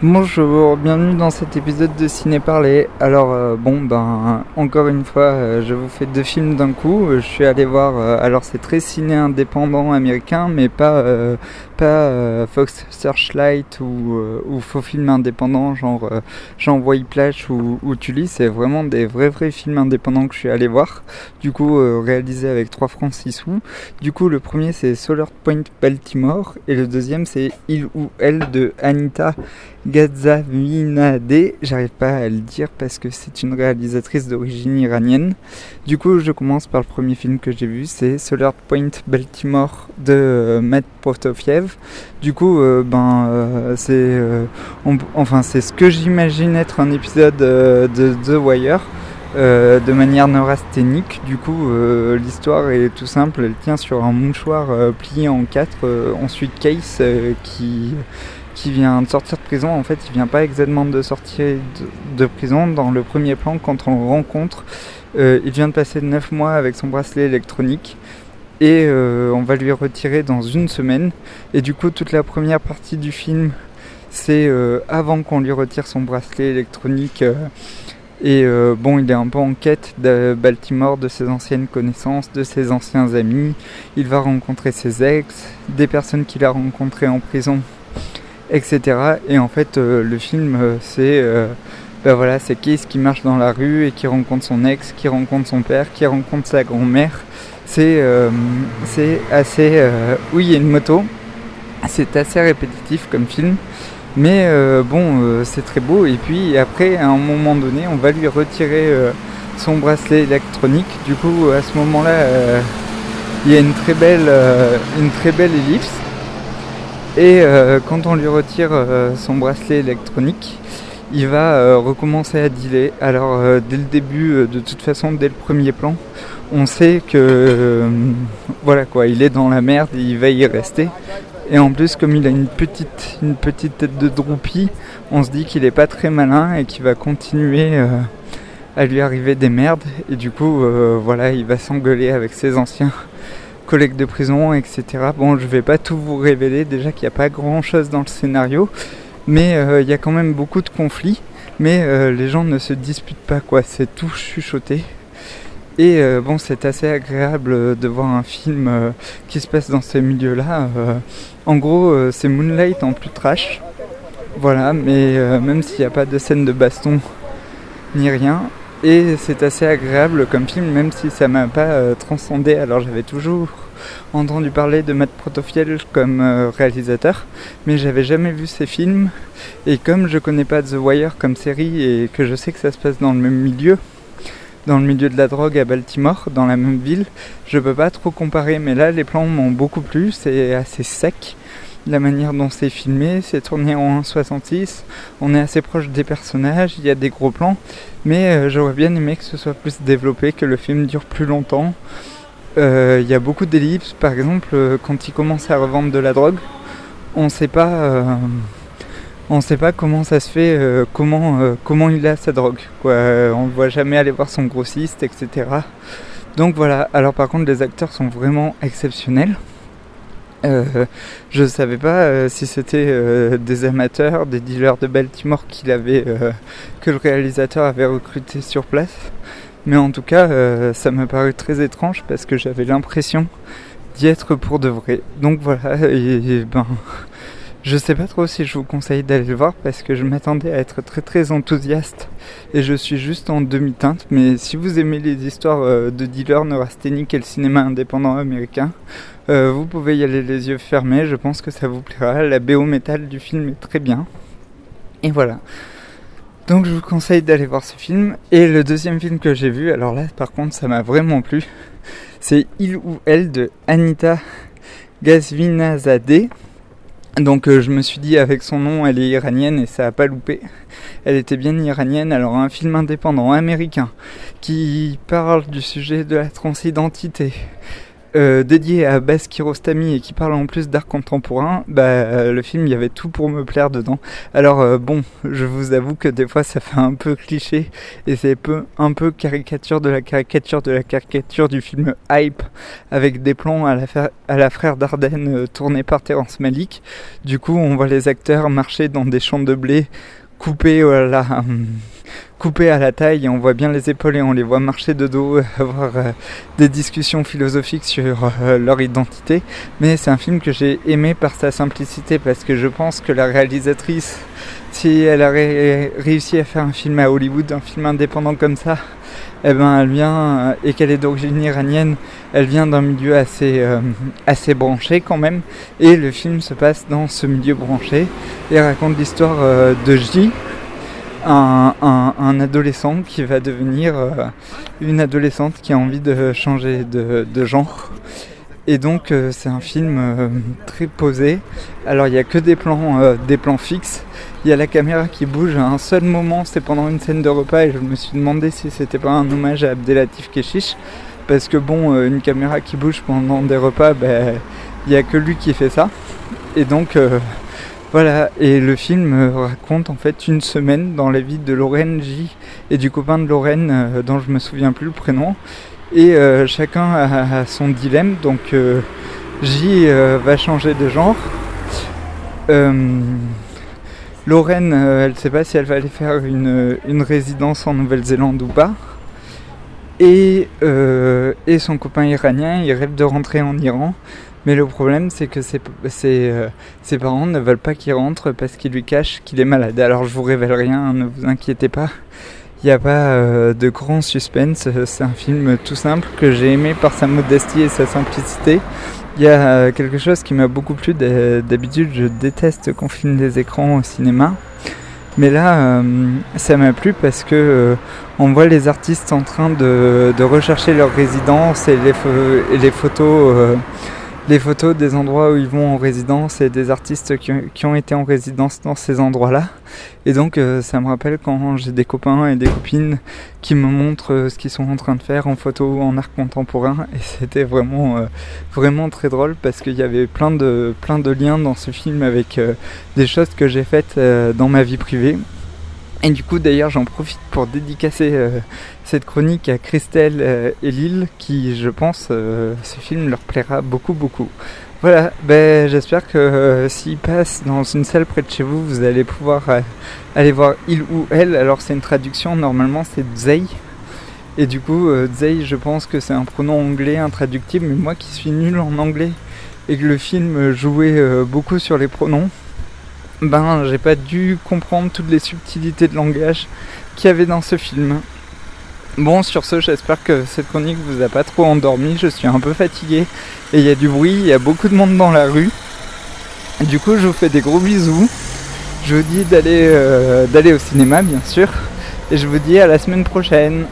Bonjour, bienvenue dans cet épisode de Ciné Parler. Alors euh, bon ben encore une fois euh, je vous fais deux films d'un coup. Je suis allé voir euh, alors c'est très ciné indépendant américain mais pas pas Fox Searchlight ou, ou faux films indépendants genre Jean Whiplash ou, ou Tully, c'est vraiment des vrais vrais films indépendants que je suis allé voir. Du coup réalisé avec 3 francs 6 sous. Du coup le premier c'est Solar Point Baltimore et le deuxième c'est Il ou Elle de Anita Gazavinade, j'arrive pas à le dire parce que c'est une réalisatrice d'origine iranienne. Du coup, je commence par le premier film que j'ai vu, c'est Solar Point Baltimore de euh, Matt Protofiev. Du coup, euh, ben, euh, c'est, enfin, ce que j'imagine être un épisode de The Wire. de manière neurasthénique. Du coup, l'histoire est tout simple. Elle tient sur un mouchoir plié en quatre. ensuite, Case qui qui vient de sortir de prison. En fait, il vient pas exactement de sortir de, prison. Dans le premier plan, quand on le rencontre, euh, il vient de passer 9 mois avec son bracelet électronique. Et euh, on va lui retirer dans une semaine. Et du coup, toute la première partie du film, c'est euh, avant qu'on lui retire son bracelet électronique. et bon, il est un peu en quête de Baltimore, de ses anciennes connaissances, de ses anciens amis. Il va rencontrer ses ex, des personnes qu'il a rencontrées en prison etc. Et en fait, euh, le film, euh, c'est euh, ben voilà, c'est Case qui marche dans la rue et qui rencontre son ex, qui rencontre son père, qui rencontre sa grand-mère. C'est assez. oui, il y a une moto. C'est assez répétitif comme film. Mais bon, c'est très beau. Et puis après, à un moment donné, on va lui retirer son bracelet électronique. Du coup, à ce moment-là, il y a une très belle ellipse. Et euh, quand on lui retire euh, son bracelet électronique, il va euh, recommencer à dealer. Alors dès le début, de toute façon, dès le premier plan, on sait que voilà quoi, il est dans la merde et il va y rester. Et en plus, comme il a une petite, une petite tête de droupie, on se dit qu'il est pas très malin et qu'il va continuer à lui arriver des merdes. Et du coup, voilà, il va s'engueuler avec ses anciens collègues de prison, etc. Bon, je vais pas tout vous révéler, déjà qu'il n'y a pas grand chose dans le scénario, mais euh, il y a quand même beaucoup de conflits, mais euh, les gens ne se disputent pas, quoi, c'est tout chuchoté. Et euh, bon, c'est assez agréable de voir un film qui se passe dans ces milieux-là. en gros, c'est Moonlight en plus trash. Voilà, mais même s'il n'y a pas de scène de baston ni rien, et c'est assez agréable comme film, même si ça m'a pas euh, transcendé. Alors j'avais toujours entendu parler de Matt Protofiel comme euh, réalisateur, mais j'avais jamais vu ses films. Et comme je connais pas The Wire comme série et que je sais que ça se passe dans le même milieu, dans le milieu de la drogue à Baltimore, dans la même ville, je peux pas trop comparer. Mais là, les plans m'ont beaucoup plu, c'est assez sec la manière dont c'est filmé, c'est tourné en 1.66, on est assez proche des personnages, il y a des gros plans, mais euh, j'aurais bien aimé que ce soit plus développé, que le film dure plus longtemps. Euh, il y a beaucoup d'ellipses, par exemple, euh, quand il commence à revendre de la drogue, on sait sait pas comment ça se fait, comment, il a sa drogue. On ne voit jamais aller voir son grossiste, etc. Donc voilà. Alors par contre, les acteurs sont vraiment exceptionnels. Euh, je ne savais pas euh, si c'était euh, des amateurs, des dealers de Baltimore avait, que le réalisateur avait recruté sur place. Mais en tout cas, ça m'a paru très étrange parce que j'avais l'impression d'y être pour de vrai. Donc voilà, et, ben, je sais pas trop si je vous conseille d'aller le voir parce que je m'attendais à être très très enthousiaste et je suis juste en demi-teinte. Mais si vous aimez les histoires de dealers neurasthéniques et le cinéma indépendant américain, euh, vous pouvez y aller les yeux fermés, je pense que ça vous plaira. La BO métal du film est très bien. Et voilà. Donc je vous conseille d'aller voir ce film. Et le deuxième film que j'ai vu, alors là par contre ça m'a vraiment plu, c'est Il ou Elle de Anita Gazvinazadeh. Donc euh, je me suis dit avec son nom elle est iranienne et ça a pas loupé. Elle était bien iranienne. Alors un film indépendant américain qui parle du sujet de la transidentité, euh, dédié à Bas Kirostami et qui parle en plus d'art contemporain, bah, euh, le film, il y avait tout pour me plaire dedans. Alors euh, bon, je vous avoue que des fois ça fait un peu cliché et c'est peu, un peu caricature de la caricature de la caricature du film Hype avec des plans à la, à la frère Dardenne tournés par Terence Malik. Du coup, on voit les acteurs marcher dans des champs de blé coupés à la coupés à la taille et on voit bien les épaules et on les voit marcher de dos, avoir euh, des discussions philosophiques sur euh, leur identité. Mais c'est un film que j'ai aimé par sa simplicité parce que je pense que la réalisatrice, si elle a réussi à faire un film à Hollywood, un film indépendant comme ça, eh ben elle vient euh, et qu'elle est d'origine iranienne, elle vient d'un milieu assez assez branché quand même et le film se passe dans ce milieu branché et raconte l'histoire de J un, adolescent qui va devenir euh, une adolescente qui a envie de changer de, genre. Et donc euh, c'est un film euh, très posé. Alors il n'y a que des plans, des plans fixes. Il y a la caméra qui bouge à un seul moment, c'est pendant une scène de repas et je me suis demandé si c'était pas un hommage à Abdelatif Keshish. Parce que bon, une caméra qui bouge pendant des repas, ben, il n'y a que lui qui fait ça. Et donc voilà, et le film raconte en fait une semaine dans la vie de Lorraine J et du copain de Lorraine euh, dont je me souviens plus le prénom. Et euh, chacun a, son dilemme, donc euh, J va changer de genre. Lorraine, elle ne sait pas si elle va aller faire une, une résidence en Nouvelle-Zélande ou pas. Et, et son copain iranien, il rêve de rentrer en Iran. Mais le problème, c'est que ses, euh, ses, parents ne veulent pas qu'il rentre parce qu'ils lui cachent qu'il est malade. Alors je vous révèle rien, ne vous inquiétez pas. Il n'y a pas euh, de grand suspense. C'est un film tout simple que j'ai aimé par sa modestie et sa simplicité. Il y a euh, quelque chose qui m'a beaucoup plu. D'habitude, je déteste qu'on filme des écrans au cinéma. Mais là, ça m'a plu parce que on voit les artistes en train de, rechercher leur résidence et les photos les photos des endroits où ils vont en résidence et des artistes qui, ont été en résidence dans ces endroits-là. Et donc euh, ça me rappelle quand j'ai des copains et des copines qui me montrent euh, ce qu'ils sont en train de faire en photo en art contemporain. Et c'était vraiment, euh, vraiment très drôle parce qu'il y avait plein de liens dans ce film avec des choses que j'ai faites dans ma vie privée et du coup, d'ailleurs, j'en profite pour dédicacer euh, cette chronique à Christelle euh, et Lille, qui, je pense, euh, ce film leur plaira beaucoup, beaucoup. Voilà, ben, j'espère que s'il passe dans une salle près de chez vous, vous allez pouvoir aller voir il ou elle. Alors, c'est une traduction, normalement, c'est Zei. Et du coup, Zei, je pense que c'est un pronom anglais intraductible, mais moi qui suis nul en anglais et que le film jouait beaucoup sur les pronoms, ben j'ai pas dû comprendre toutes les subtilités de langage qu'il y avait dans ce film. Bon, sur ce, j'espère que cette chronique vous a pas trop endormi. Je suis un peu fatigué et il y a du bruit, il y a beaucoup de monde dans la rue. Du coup, je vous fais des gros bisous. Je vous dis d'aller euh, d'aller au cinéma, bien sûr. Et je vous dis à la semaine prochaine.